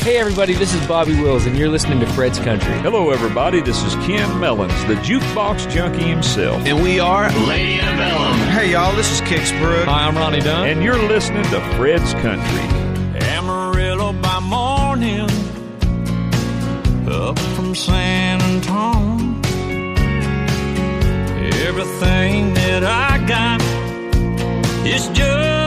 Hey, everybody, this is Bobby Wills, and you're listening to Fred's Country. Hello, everybody. This is Ken Mellons, the jukebox junkie himself. And we are Lady Antebellum. Hey, y'all, this is Kix Brooks. Hi, I'm Ronnie Dunn. And you're listening to Fred's Country. Amarillo by morning, up from San Antonio. Everything that I got is just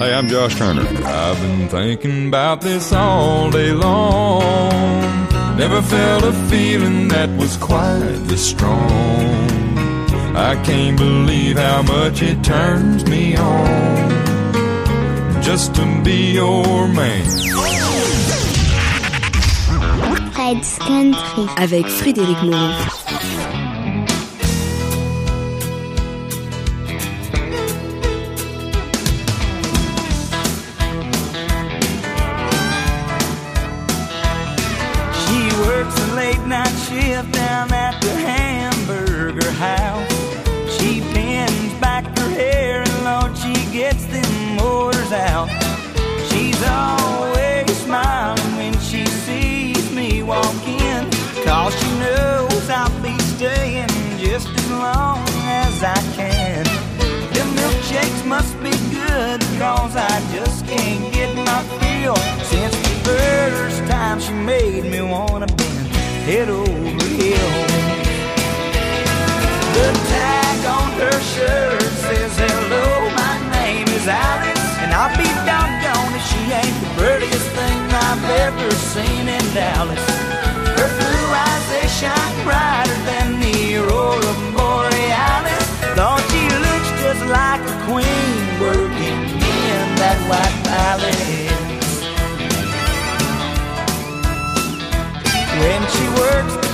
Hey, I'm Josh Turner. I've been thinking about this all day long. Never felt a feeling that was quite this strong. I can't believe how much it turns me on just to be your man. Fred's Country avec Frédéric Moreau. Cause I just can't get my fill since the first time she made me wanna bend head over heels. The tag on her shirt says hello, my name is Alice, and I'll be doggone if she ain't the prettiest thing I've ever seen in Dallas. Her blue eyes they shine brighter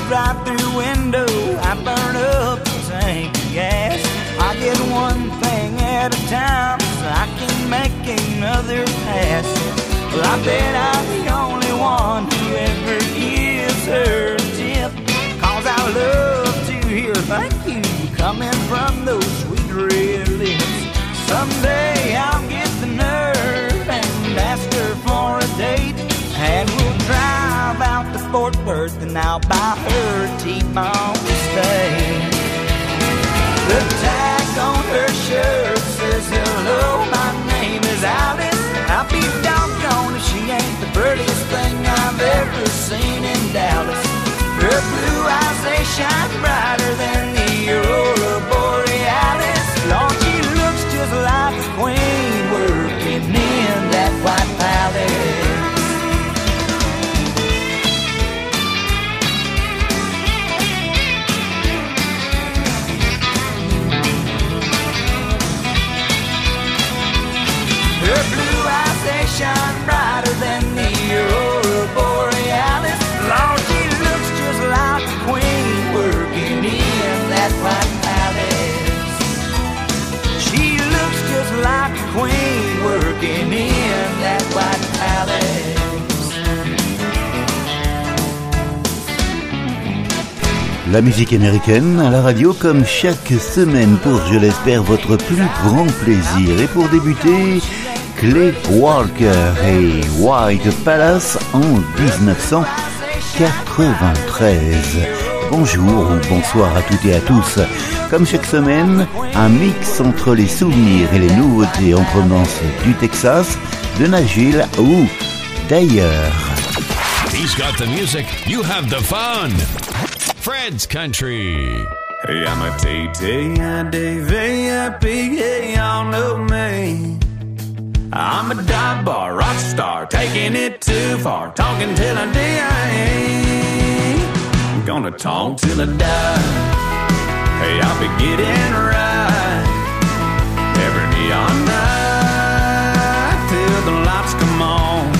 drive-through window, I burn up the tank of gas. I get one thing at a time so I can make another pass. Well, I bet I'm the only one who ever gives her a tip. Cause I love to hear thank you coming from those sweet red lips. Someday I'll get the nerve and ask her for a date. And drive out to Fort Worth and I'll buy her a T-bone steak. The tag on her shirt says hello, my name is Alice. I'll be doggone if she ain't the prettiest thing I've ever seen in Dallas. Her blue eyes, they shine brighter than the aurora borealis. Lord, she looks just like a queen working in that white palace. La musique américaine à la radio comme chaque semaine pour, je l'espère, votre plus grand plaisir. Et pour débuter, Clay Walker et White Palace en 1993. Bonjour ou bonsoir à toutes et à tous. Comme chaque semaine, un mix entre les souvenirs et les nouveautés en provenance du Texas, de Nashville ou d'ailleurs. He's got the music, you have the fun. Fred's Country. Hey, I'm a T-T-I-D-V-I-P, hey, y'all know me. I'm a dive bar rock star, taking it too far, talking till I die. I'm gonna talk till I die. Hey, I'll be getting right every neon night till the lights come on.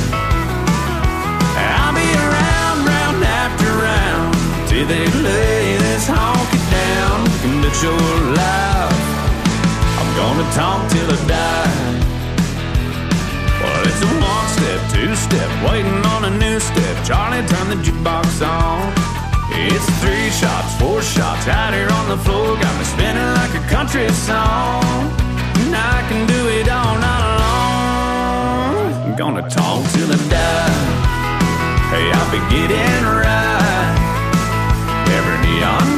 I'll be around, round after round, till they lay this honky down. And it's your life. I'm gonna talk till I die. It's a one step, two step, waiting on a new step. Charlie, turn the jukebox on. It's three shots, four shots out here on the floor. Got me spinning like a country song. And I can do it all night long. I'm gonna gonna talk till I die. Hey, I'll be getting right every neon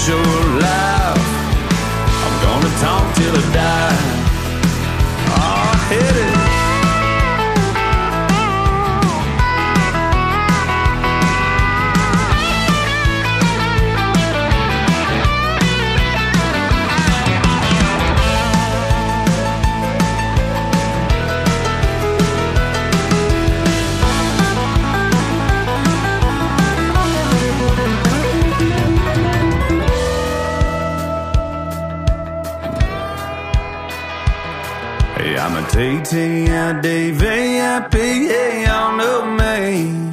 Commit your life. I'm gonna talk till I die. Oh, hit it. Hey, I'm a T-T-I-D-V-I-P, hey, y'all know me.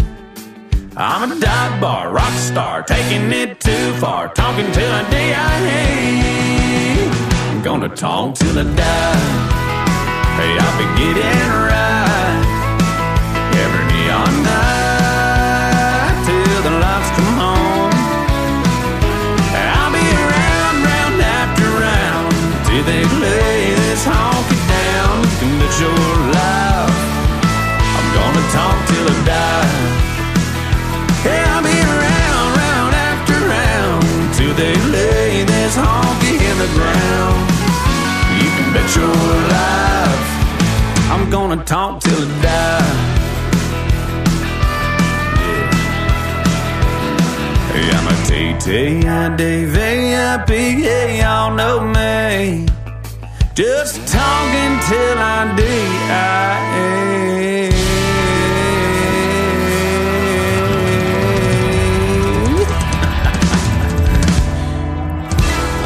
I'm a dive bar rock star, taking it too far, talking till I die. I'm gonna talk till I die. Hey, I'll be getting right every neon night till the lights come on. I'll be around, round after round till they lay this honky your life. I'm gonna talk till I die. Hey, I'll be around, round after round till they lay this honky in the ground. You can bet your life. I'm gonna talk till I die. Yeah. I'm a T-T-I-D-V-I-P, yeah, y'all know me. Just talking till I die.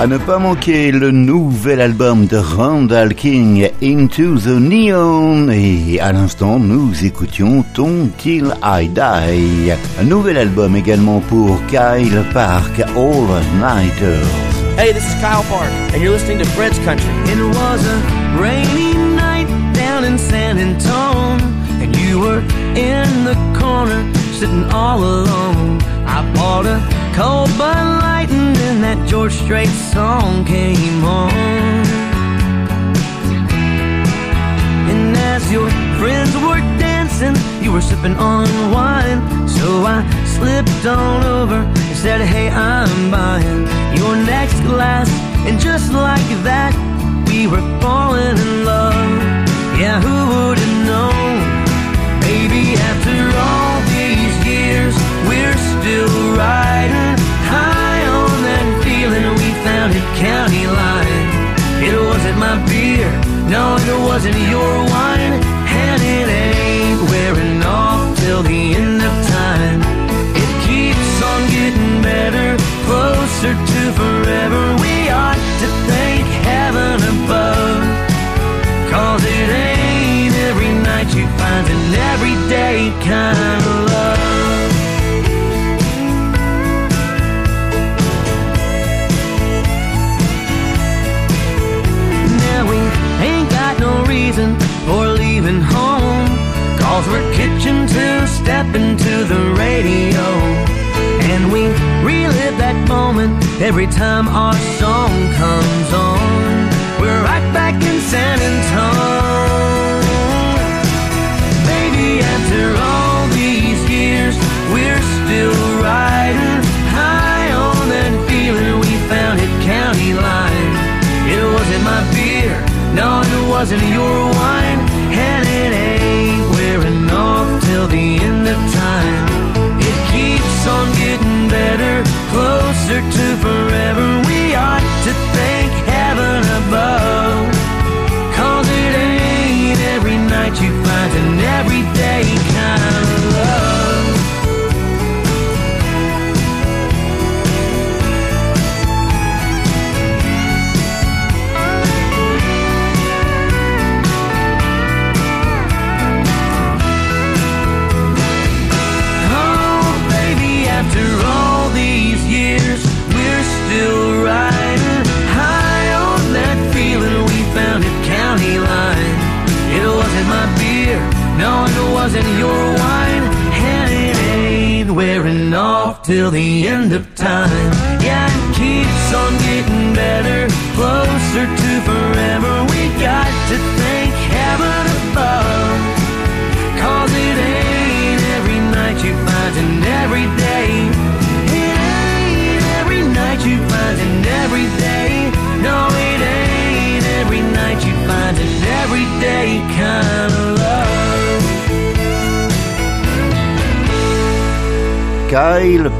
À ne pas manquer le nouvel album de Randall King, Into the Neon. Et à l'instant, nous écoutions Ton Till I Die. Un nouvel album également pour Kyle Park, All Nighters. Hey, this is Kyle Park, and you're listening to Fred's Country. It was a rainy night down in San Antone, and you were in the corner sitting all alone. I bought a cold Bud Light, and then that George Strait song came on. And as your friends were dancing, you were sipping on wine. So I slipped on over and said, Hey, I'm buying your next glass. And just like that, we were falling in love. Yeah, who would have known? Maybe after all these years, we're still riding high on that feeling we found at County Line. It wasn't my beer, no, it wasn't your wine, till the end of time. It keeps on getting better, closer to forever. We ought to thank heaven above. Cause it ain't every night you find an everyday kind of love. Now we ain't got no reason for leaving home. Cause we're kitchen to step into the radio. And we relive that moment every time our song comes on. We're right back in San Antone. Maybe after all these years, we're still riding high on that feeling we found at County Line. It wasn't my beer, no, it wasn't your wine, closer to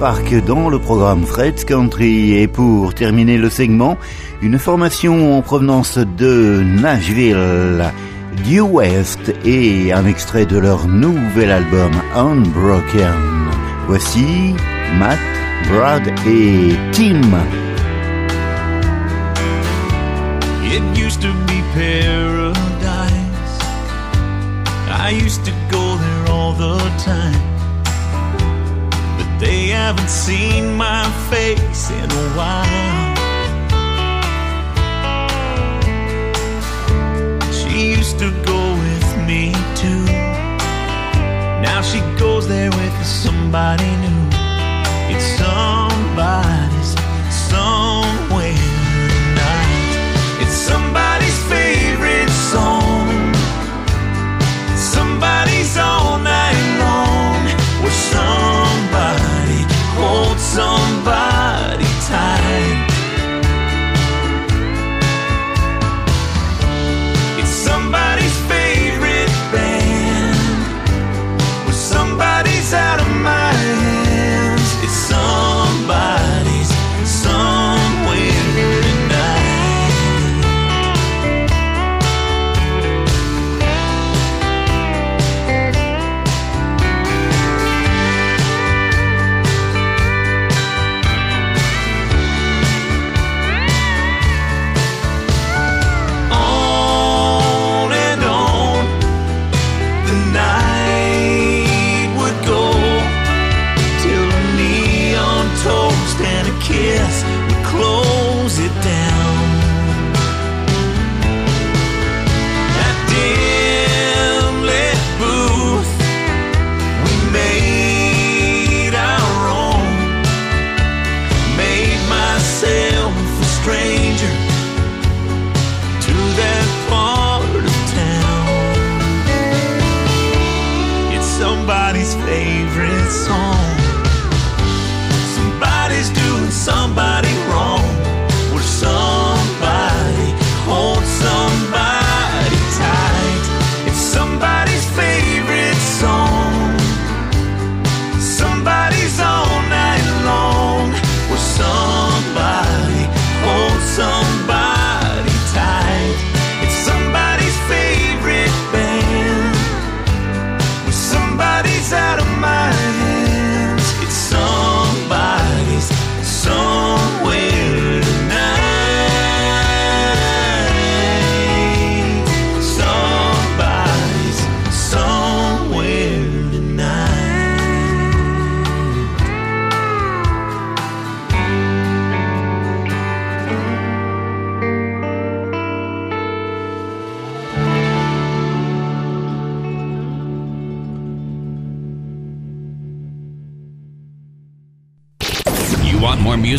Dans le programme Fred's Country. Et pour terminer le segment, une formation en provenance de Nashville, Due West et un extrait de leur nouvel album Unbroken. Voici Matt, Brad et Tim. It used to be paradise. I used to go there all the time. They haven't seen my face in a while. She used to go with me too. Now she goes there with somebody new. It's somebody's somewhere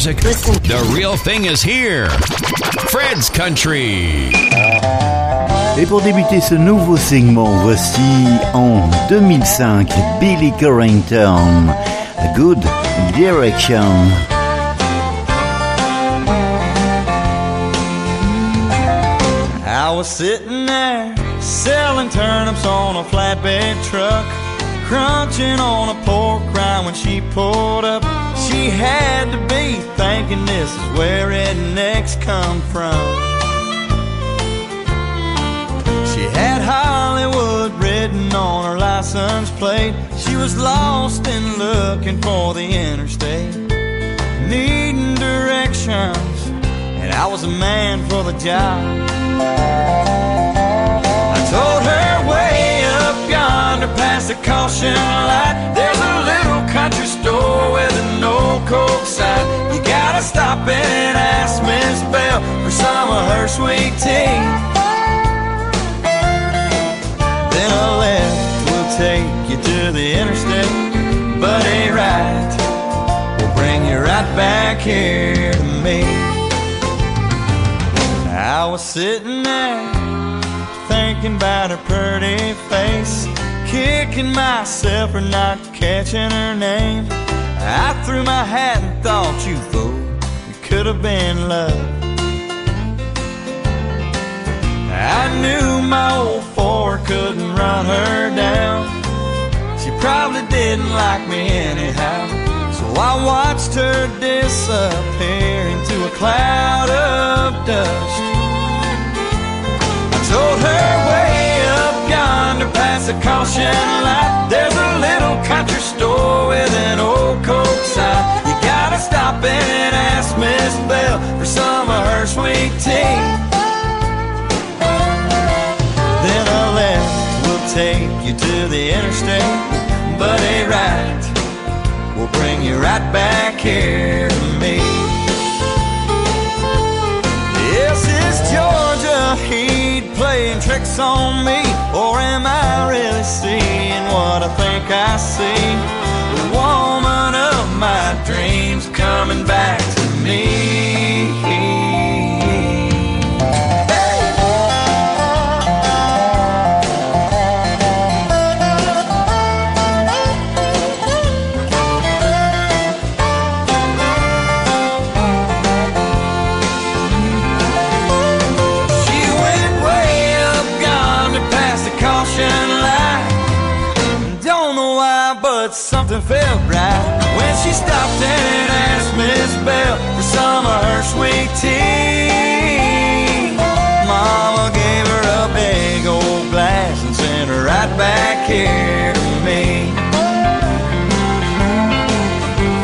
music? The real thing is here. Fred's Country. Et pour débuter ce nouveau segment, voici en 2005 Billy Currington, A Good Directions. I was sitting there selling turnips on a flatbed truck, crunching on a pork rind when she pulled up. She had to be thinking this is where rednecks come from. She had Hollywood written on her license plate. She was lost and looking for the interstate, needing directions, and I was a man for the job. I told her way up yonder past the caution light. There's a little country store with old coke sign. You gotta stop and ask Miss Bell for some of her sweet tea. Then a left will take you to the interstate, but a right will bring you right back here to me. I was sitting there thinking about her pretty face, kicking myself for not catching her name. I threw my hat and thought you fool, could have been love. I knew my old four couldn't run her down. She probably didn't like me anyhow. So I watched her disappear into a cloud of dust. I told her way past the caution light. There's a little country store with an old Coke sign. You gotta stop and ask Miss Bell for some of her sweet tea. Then a left will take you to the interstate, but a right will bring you right back here playing tricks on me, or am I really seeing what I think I see? The woman of my dreams coming back to me. She stopped and asked Miss Bell for some of her sweet tea. Mama gave her a big old glass and sent her right back here to me.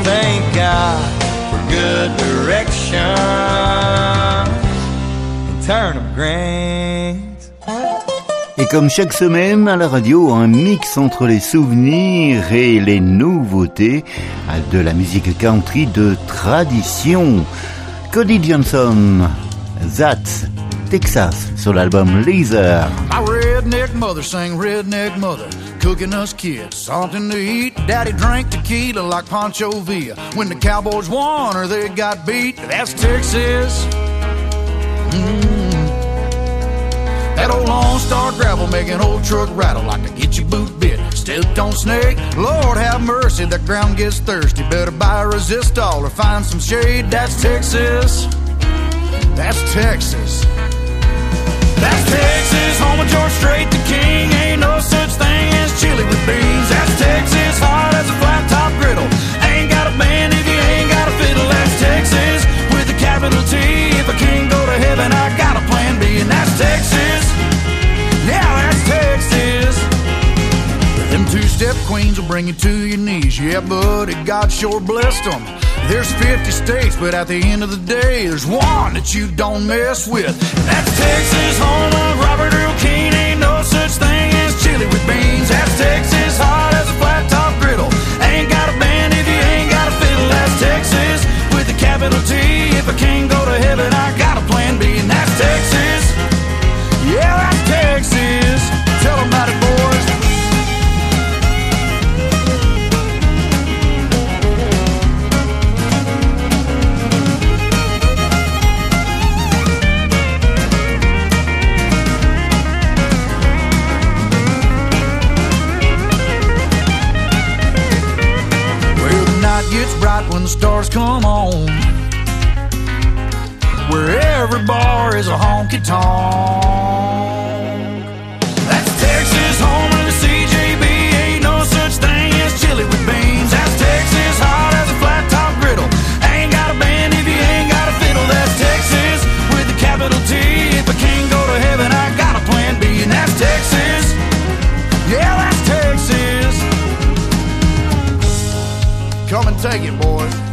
Thank God for good direction. Turnip grains. Et comme chaque semaine à la radio, un mix entre les souvenirs et les nouveautés de la musique country de tradition. Cody Johnson, That's Texas sur l'album Laser. My redneck mother sang redneck mother, cooking us kids something to eat. Daddy drank tequila like Pancho Villa. When the Cowboys won or they got beat, that's Texas. Mm. That old Lone Star gravel making old truck rattle like a get your boot bit. Stepped on snake. Lord have mercy, the ground gets thirsty. Better buy a resistol or find some shade. That's Texas. That's Texas. That's Texas, home of George Strait, the king. Ain't no such thing as chili with beans. That's Texas, hard as a flat top griddle. Ain't got a band if you ain't got a fiddle. That's Texas, with a capital T. If I can't go to heaven, I got two-step queens will bring you to your knees. Yeah, buddy, God sure blessed them. There's 50 states, but at the end of the day, there's one that you don't mess with. That's Texas, home of Robert Earl Keen. Ain't no such thing as chili with beans. That's Texas, hard as a flat top griddle. Ain't got a band if you ain't got a fiddle. That's Texas, with a capital T. If I can't go to heaven, I got bright when the stars come on. Where every bar is a honky tonk. Take it, boys.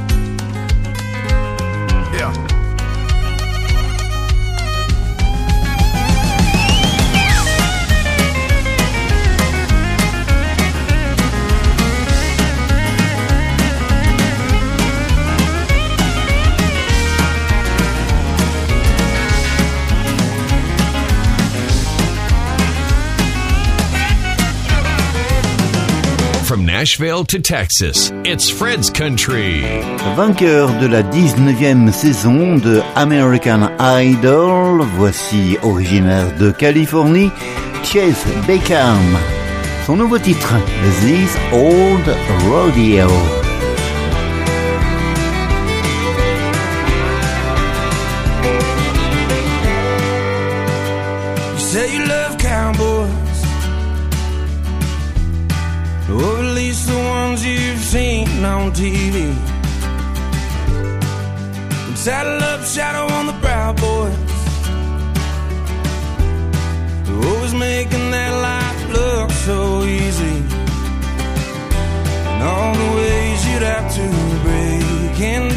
From Nashville to Texas, it's Fred's Country. Vainqueur de la 19e saison de American Idol, voici originaire de Californie, Chase Beckham. Son nouveau titre, This Old Rodeo. Seen on TV. Saddle up, shadow on the brow, boys. Always making that life look so easy. And all the ways you'd have to break and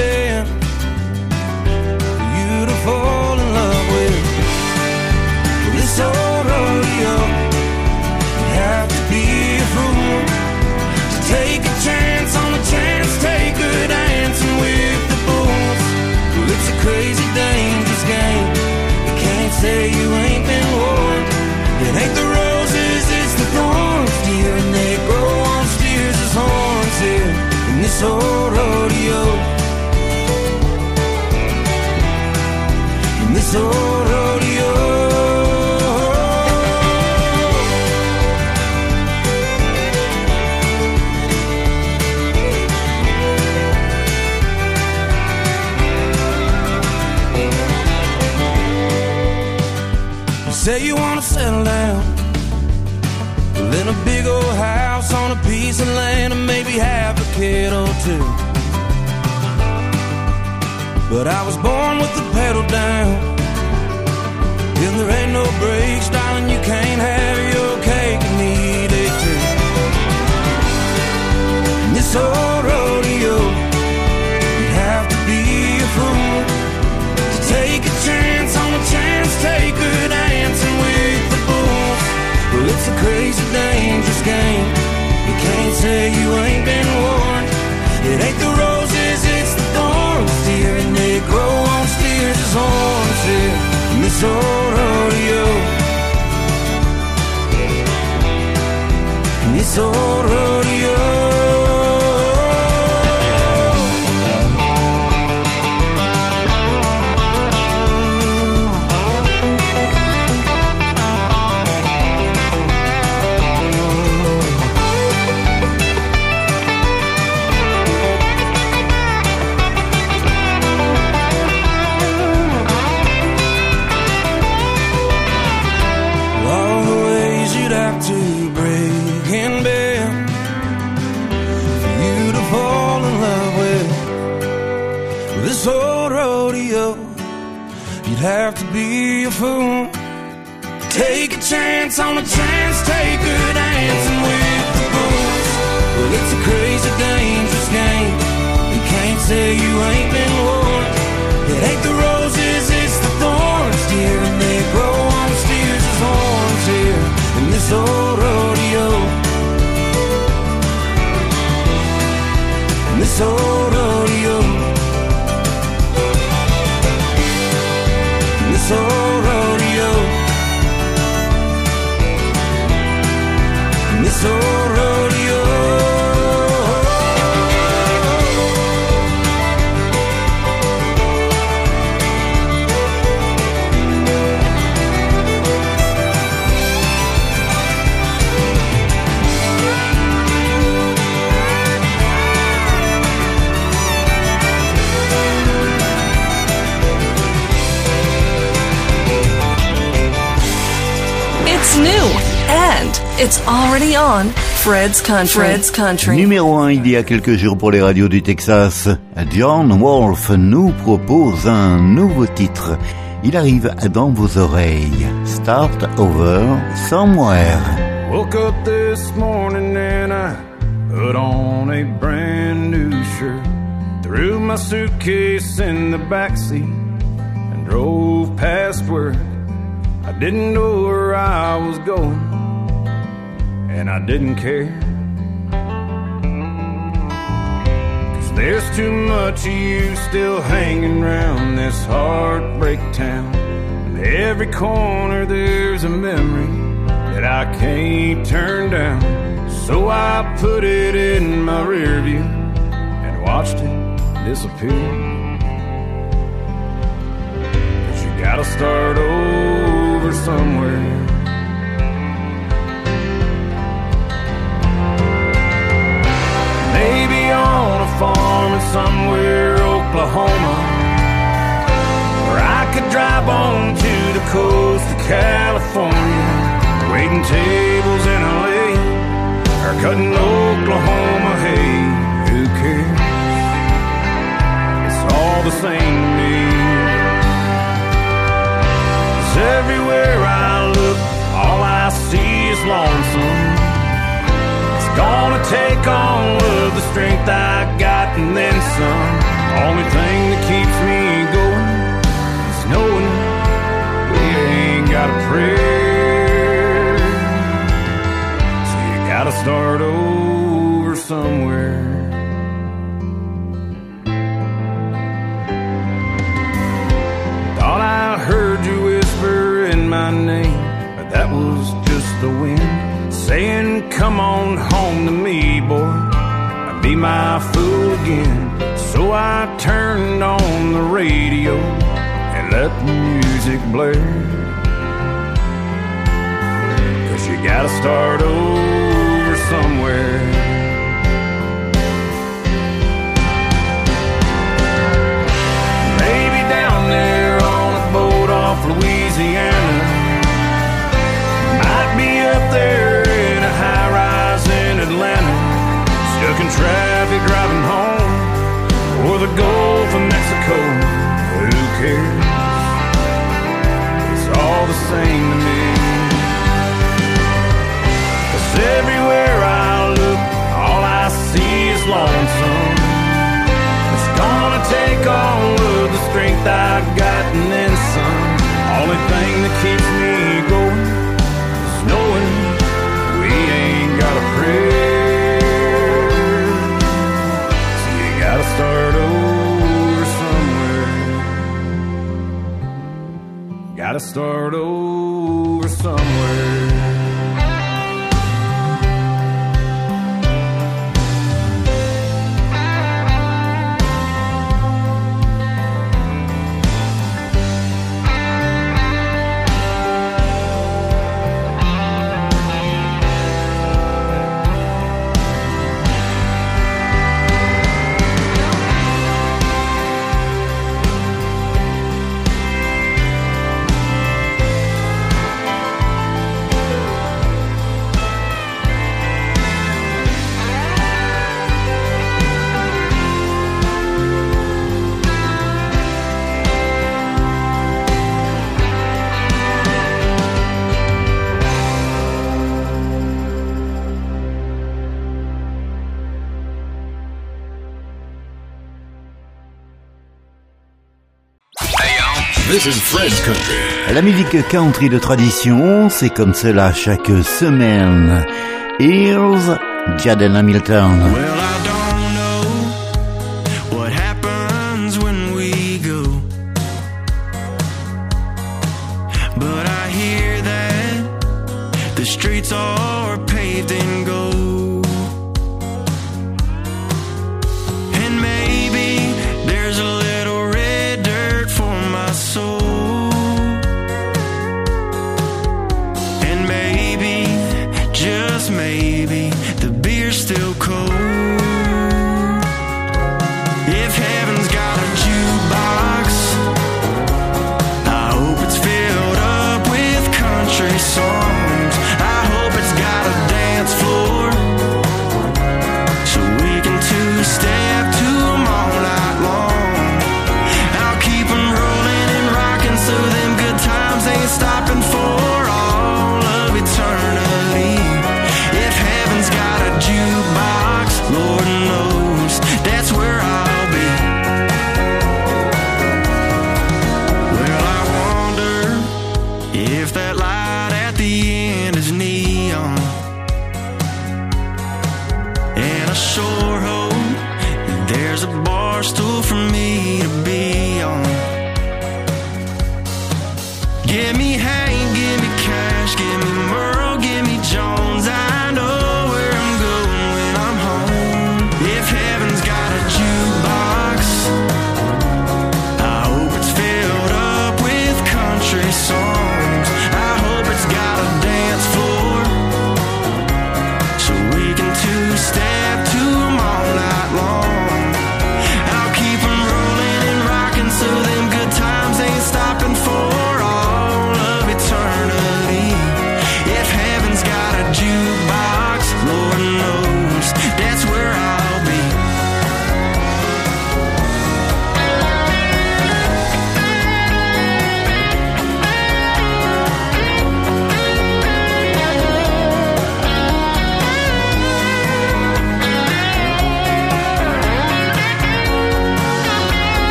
Fred's Country. Fred's Country. Numéro 1 il y a quelques jours pour les radios du Texas, John Wolfe nous propose un nouveau titre. Il arrive dans vos oreilles. Start over somewhere. Woke up this morning and I put on a brand new shirt. Threw my suitcase in the backseat and drove past work. I didn't know where I was going, and I didn't care. Cause there's too much of you still hanging around this heartbreak town. In every corner there's a memory that I can't turn down. So I put it in my rear view and watched it disappear. Cause you gotta start over somewhere. farm in somewhere Oklahoma, or I could drive on to the coast of California, waiting tables in LA, or cutting Oklahoma hay. Who cares? It's all the same to me. Cause everywhere I look, all I see is lonesome. Gonna take all of the strength I got and then some. Only thing that keeps me going is knowing we ain't got a prayer. So you gotta start over somewhere. saying, Come on home to me, boy. I'd be my fool again. So I turned on the radio and let the music blare. Cause you gotta start over La musique country de tradition, c'est comme cela chaque semaine. Here's Jaden Hamilton.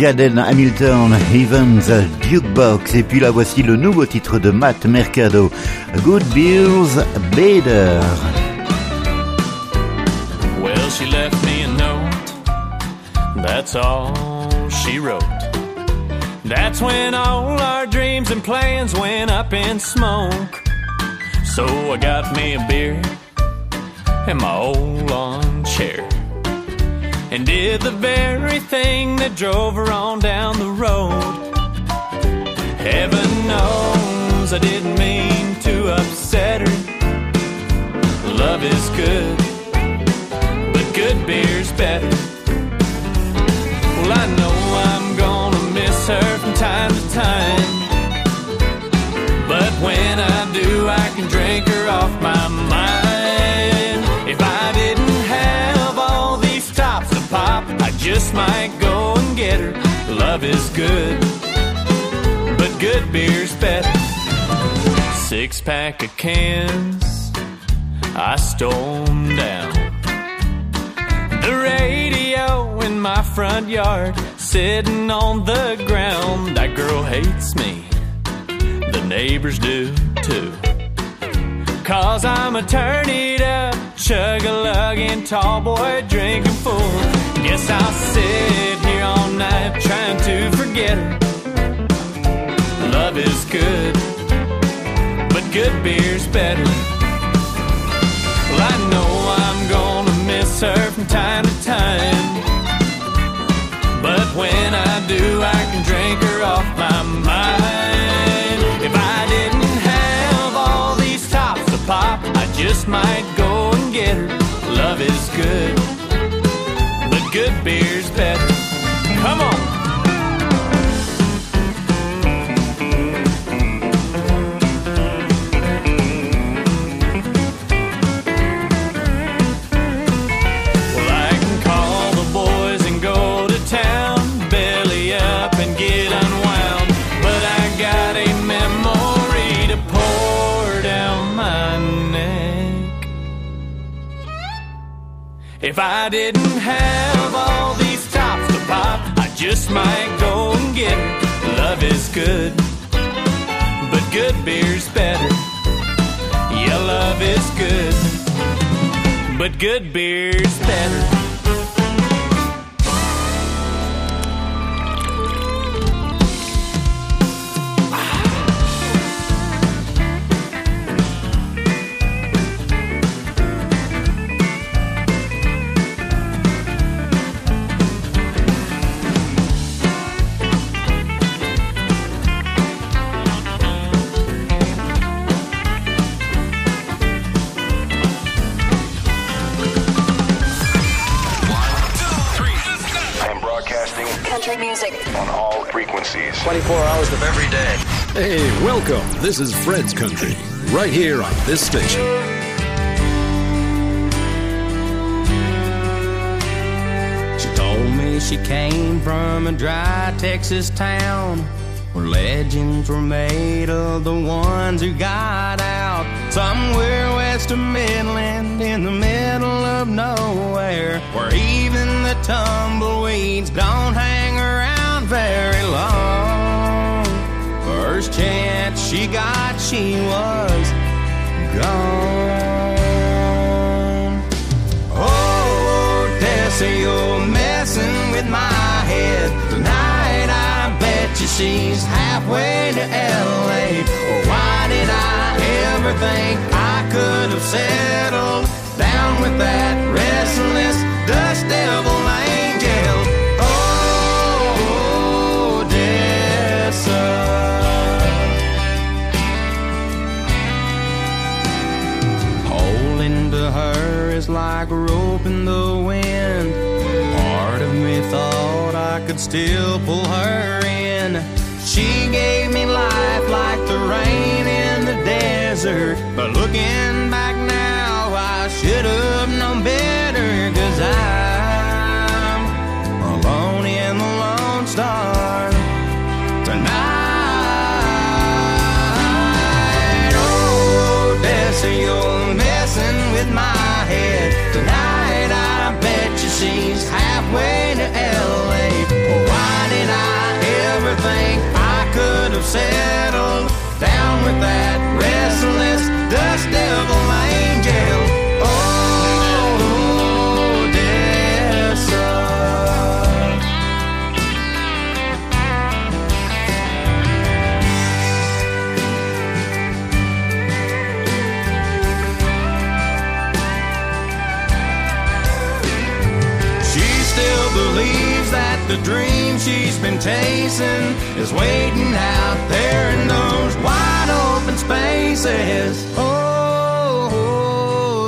Jaden Hamilton, Evans, Jukebox, et puis là voici le nouveau titre de Matt Mercado, Good Beers Bader. Well, she left me a note. That's all she wrote. That's when all our dreams and plans went up in smoke. So I got me a beer and my old lawn chair. And did the very thing that drove her on down the road. Heaven knows I didn't mean to upset her. Love is good but good beer's better. Well, I know I'm gonna miss her from time to time. But when I do, I can drink her off my mind. Just might go and get her. Love is good, but good beer's better. Six pack of cans, I stole down. The radio in my front yard, sitting on the ground. That girl hates me. The neighbors do too. Cause I'm a turn it up, chug a lugging, tall boy drinking full. Guess I'll sit here all night trying to forget her. Love is good, but good beer's better. Well, I know I'm gonna miss her from time to time. But when I do, I can drink her off my mind. If I didn't have all these tops to pop, I just might go and get her. Love is good, good beer's better. Come on. If I didn't have all these tops to pop, I just might go and get her. Love is good, but good beer's better. Yeah, love is good but good beer's better. Frequencies. 24 hours of every day. Hey, welcome. This is Fred's Country, right here on this station. She told me she came from a dry Texas town where legends were made of the ones who got out. Somewhere west of Midland in the middle of nowhere where even the tumbleweeds don't hang around very long. First chance she got, she was gone. Oh, Odessa, you're messing with my head. Tonight I bet you she's halfway to LA. Why did I ever think I could have settled down with that restless dust she's been chasing is waiting out there in those wide open spaces. Oh,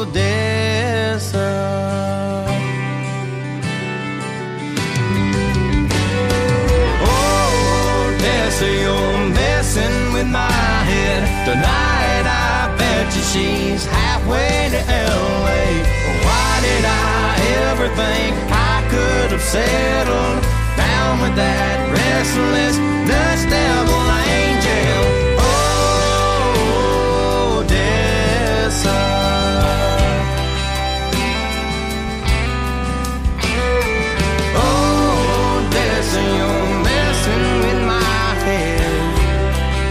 Odessa. Oh, Odessa, you're messing with my head tonight. I bet you she's halfway to LA. Why did I ever think I could have settled Oh. Oh.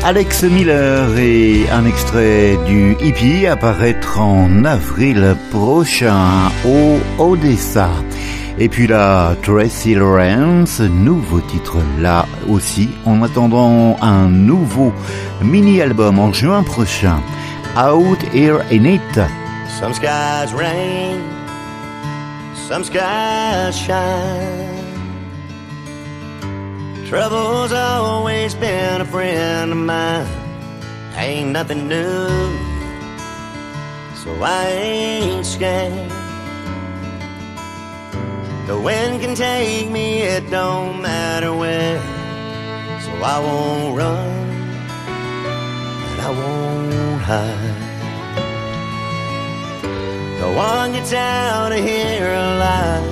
Alex Miller et un extrait du hippie apparaître en avril prochain au Odessa. Et puis là, Tracy Lawrence, nouveau titre là aussi, en attendant un nouveau mini-album en juin prochain. Out Here in It. Some skies rain, some skies shine. Trouble's always been a friend of mine. Ain't nothing new, so I ain't scared. The wind can take me, it don't matter where. So I won't run, and I won't hide. No one gets out of here alive.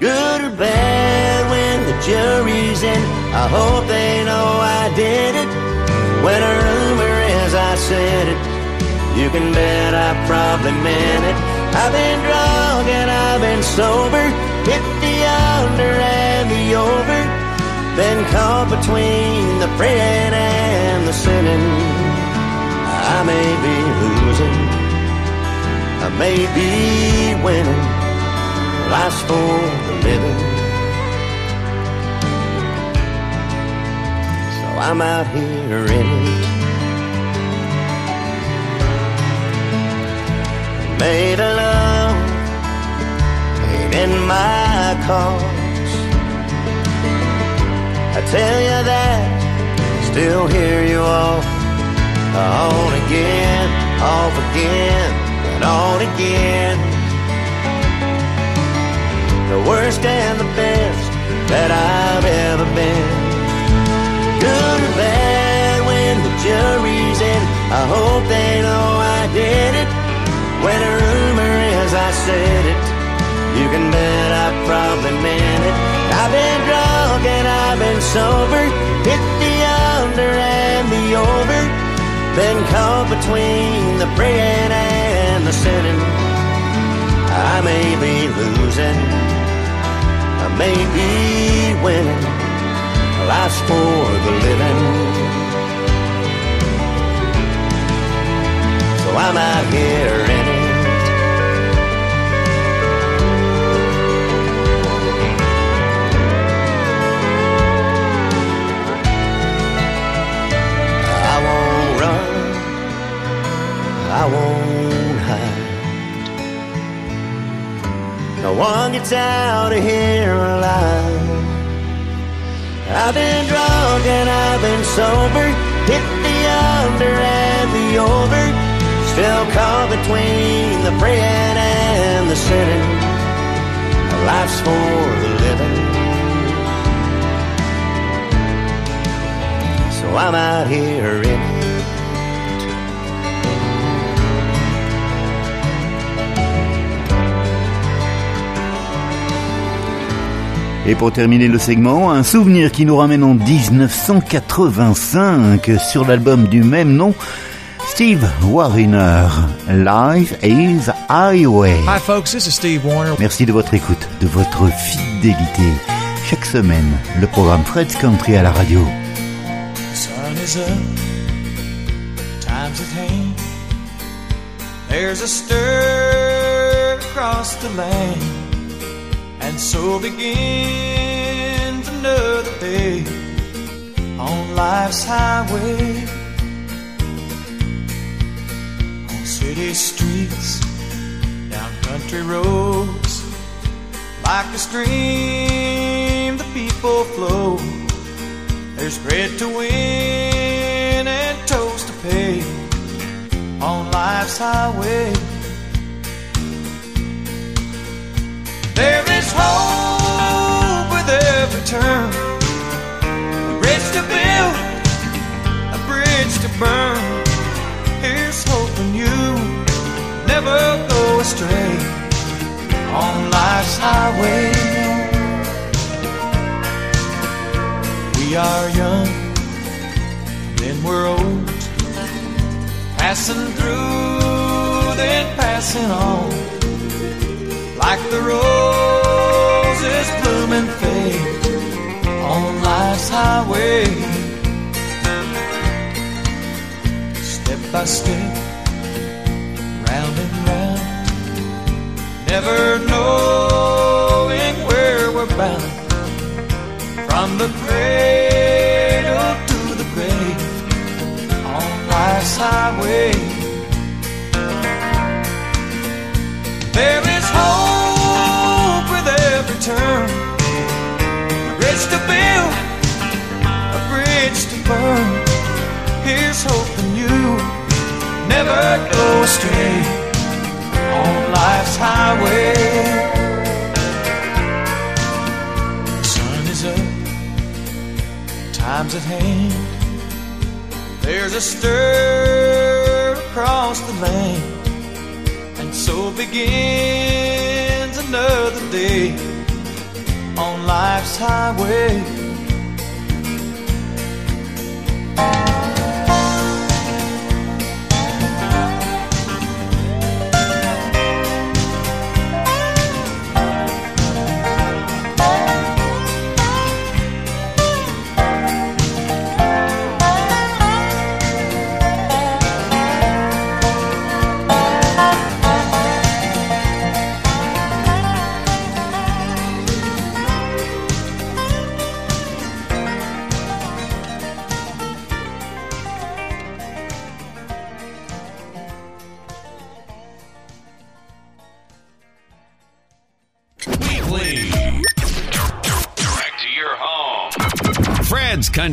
Good or bad when the jury's in. I hope they know I did it. When a rumor is I said it, you can bet I probably meant it. I've been drunk and I've been sober, hit the under and the over. Been caught between the praying and the sinning. I may be losing, I may be winning. Life's for the living. So I'm out here in it. Made a love ain't in my cause. I tell you that, still hear you all on again, off again, and on again. The worst and the best that I've ever been. Good or bad when the jury's in. I hope they know I did it. When a rumor is I said it, you can bet I probably meant it. I've been drunk and I've been sober, hit the under and the over. Been caught between the praying and the sinning. I may be losing, I may be winning. Life's for the living. I'm out here in it. I won't run, I won't hide. No one gets out of here alive. I've been drunk and I've been sober, hit the under and the over. Between the for the living. So I'm out here. Et pour terminer le segment, un souvenir qui nous ramène en 1985 sur l'album du même nom, Steve Wariner, Life is Highway. Hi folks, this is Steve Warner. Merci de votre écoute, de votre fidélité. Chaque semaine, le programme Fred's Country à la radio. sun is up, time's at hand. There's a stir across the land, and so begins another day on life's highway. City streets, down country roads, like a stream, the people flow. There's bread to win and toast to pay on life's highway. There is hope with every turn, a bridge to build, a bridge to burn. Never go astray on life's highway. We are young, then we're old. Passing through, then passing on. Like the roses bloom and fade on life's highway. Step by step, Never knowing where we're bound from the cradle to the grave on life's highway. There is hope with every turn, a bridge to build, a bridge to burn. Here's hoping you never go astray on life's highway. sun is up, time's at hand. There's a stir across the land, and so begins another day on life's highway.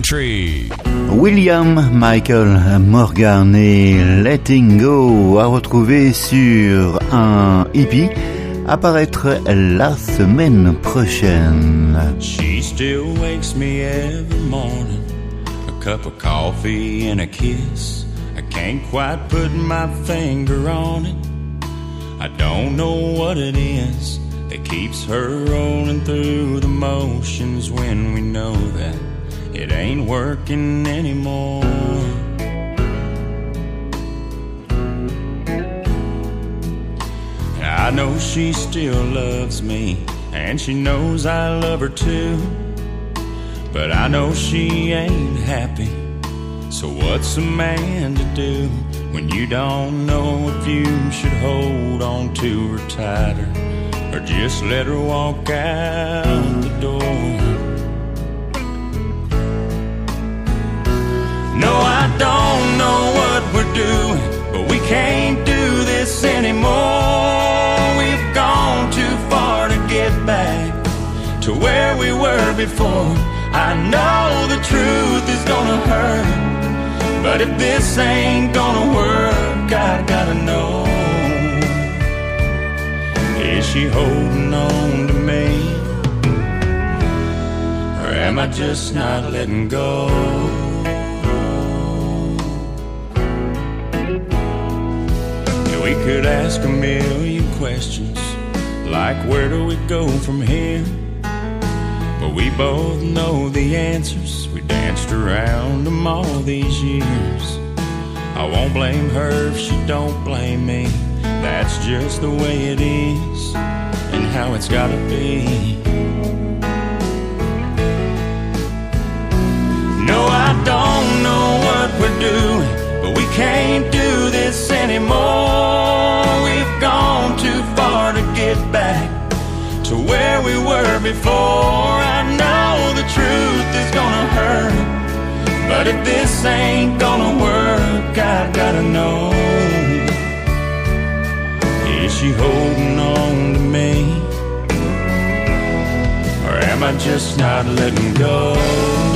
Country. William Michael Morgan et Letting Go à retrouver sur un hippie à paraître la semaine prochaine. She still wakes me every morning. A cup of coffee and a kiss. I can't quite put my finger on it. I don't know what it is that keeps her rolling through the motions when we know that it ain't working anymore. I know she still loves me, and she knows I love her too. But I know she ain't happy. So what's a man to do when you don't know if you should hold on to her tighter or just let her walk out the door? No, I don't know what we're doing, but we can't do this anymore. We've gone too far to get back to where we were before. I know the truth is gonna hurt. But if this ain't gonna work, I gotta know. Is she holding on to me? Or am I just not letting go? We could ask a million questions, like where do we go from here? But we both know the answers. We danced around them all these years. I won't blame her if she don't blame me. That's just the way it is, and how it's gotta be. No, I don't know what we're doing, can't do this anymore. We've gone too far to get back to where we were before. I know the truth is gonna hurt, but if this ain't gonna work, I've gotta know. Is she holding on to me? Or am I just not letting go?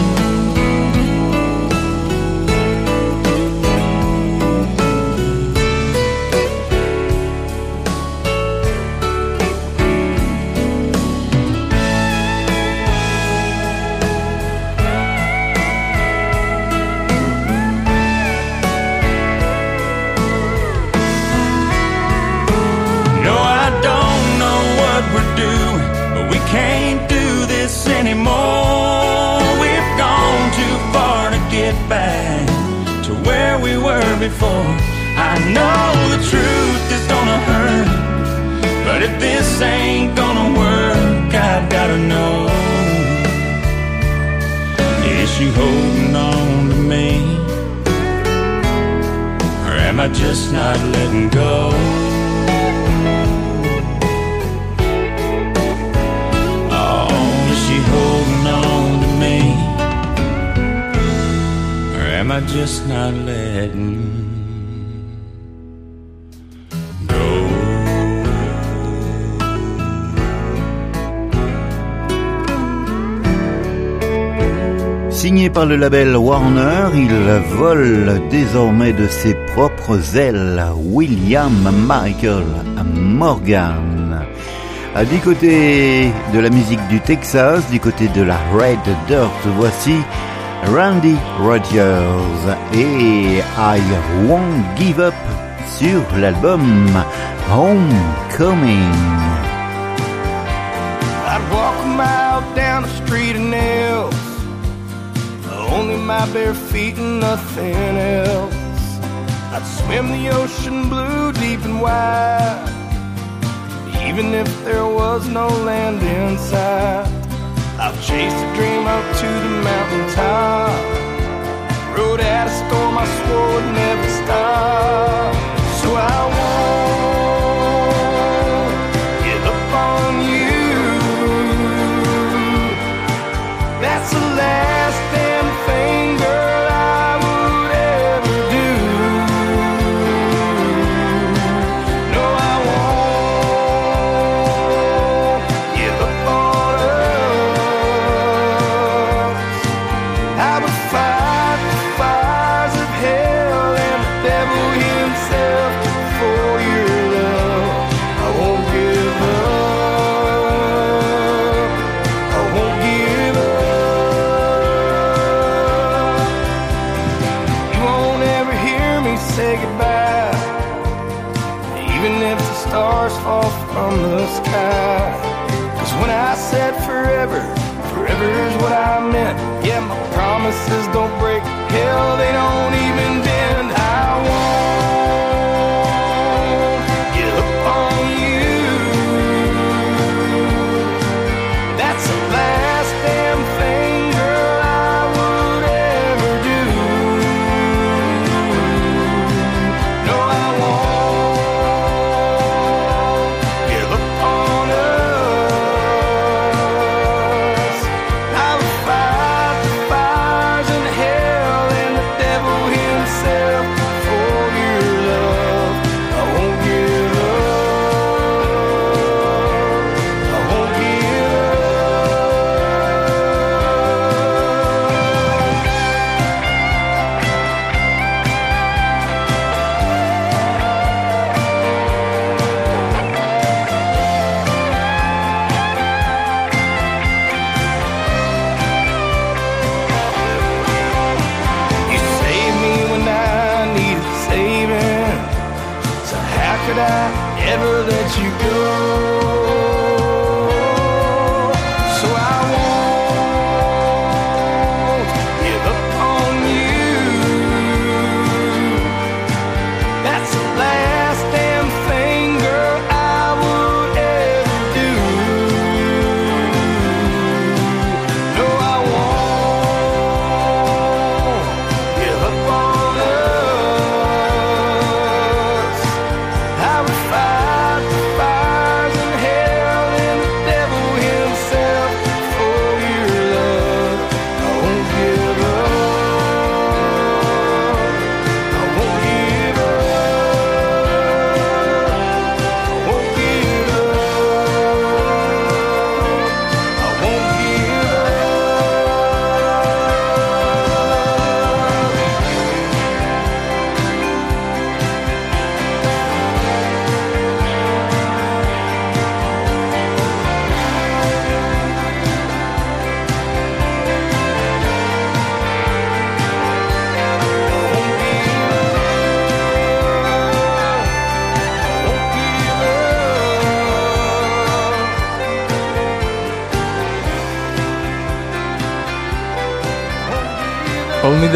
Le label Warner, il vole désormais de ses propres ailes William Michael Morgan. Du côté de la musique du Texas, du côté de la Red Dirt, voici Randy Rogers et I Won't Give Up sur l'album Homecoming. Only my bare feet and nothing else. I'd swim the ocean blue deep and wide. Even if there was no land inside. I've chased a dream up to the mountaintop. Rode out a storm I swore would never stop. So I won't promises don't break, hell, they don't even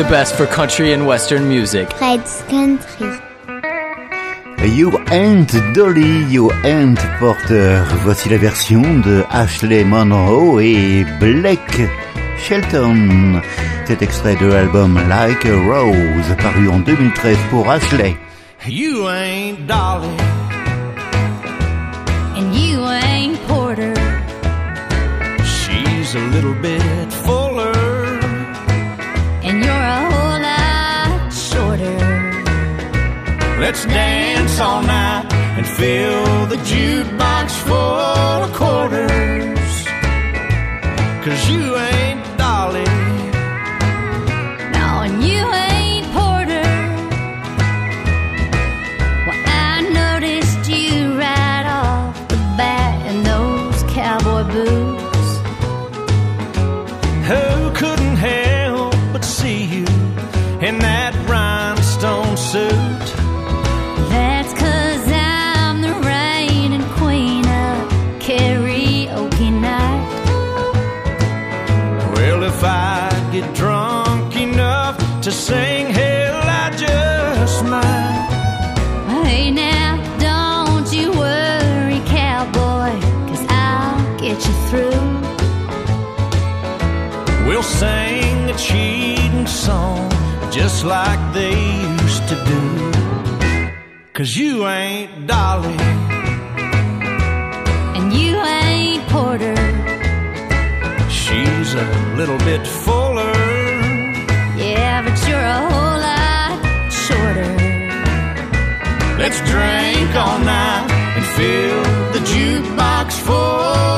the best for country and western music. Fred's Country. You ain't Dolly, you ain't Porter. Voici la version de Ashley Monroe et Blake Shelton. Cet extrait de l'album Like a Rose, paru en 2013 pour Ashley. You ain't Dolly. And you ain't Porter. She's a little bit full. Let's dance all night and fill the jukebox full of quarters. Cause you ain't Dolly. just like they used to do. Cause you ain't Dolly. And you ain't Porter. She's a little bit fuller. Yeah, but you're a whole lot shorter. Let's drink all night and fill the jukebox full.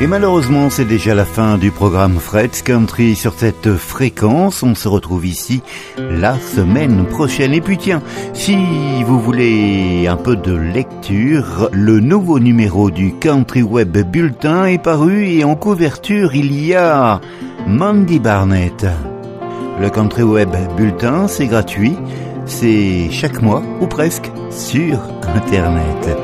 Et malheureusement, c'est déjà la fin du programme Fred's Country sur cette fréquence. On se retrouve ici la semaine prochaine. Et puis tiens, si vous voulez un peu de lecture, le nouveau numéro du Country Web Bulletin est paru et en couverture il y a Mandy Barnett. Le Country Web Bulletin, c'est gratuit. C'est chaque mois, ou presque, sur Internet.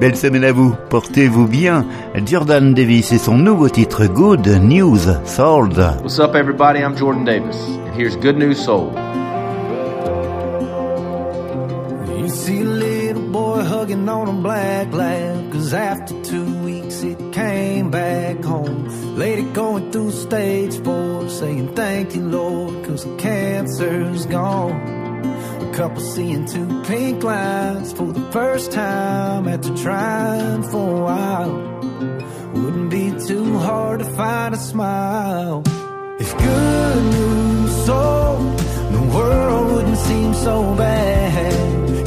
Belle semaine à vous, portez-vous bien. Jordan Davis et son nouveau titre Good News Sold. What's up, everybody? I'm Jordan Davis, and here's Good News Soul. You see a little boy hugging on a black lab Cause after two weeks it came back home Lady going through stage four Saying thank you Lord cause the cancer's gone couple seeing two pink lines For the first time after trying for a while. Wouldn't be too hard to find a smile. If good news sold The world wouldn't seem so bad.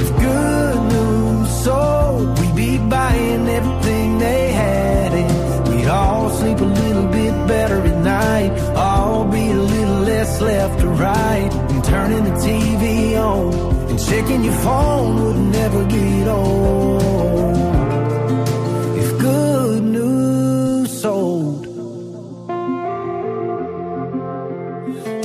If good news sold We'd be buying everything they had. And we'd all sleep a little bit better at night. All be a little less left to right turning the TV on And checking your phone would never get old If good news sold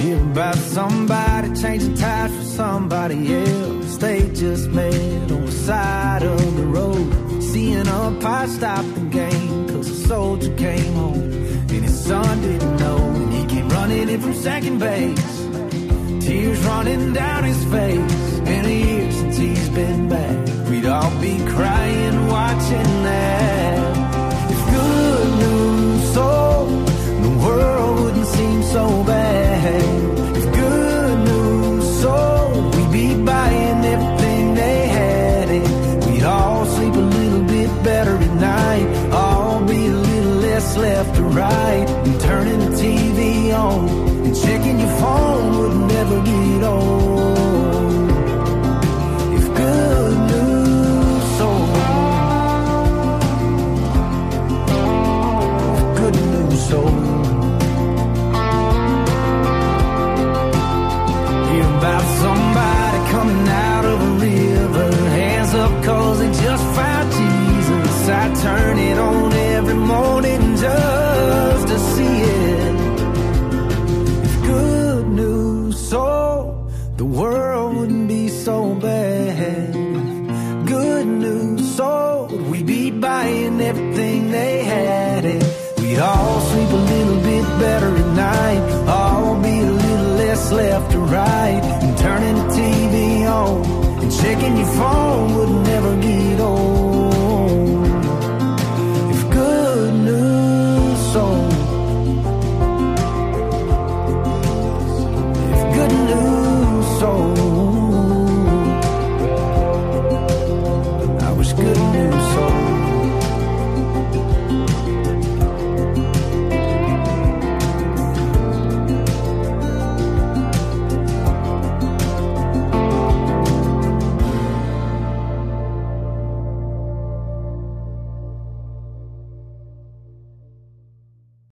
Hear about somebody changing tires for somebody else. They just met on the side of the road. Seeing a umpire stop the game cause a soldier came home. And his son didn't know. And he came running in from second base. Tears running down his face.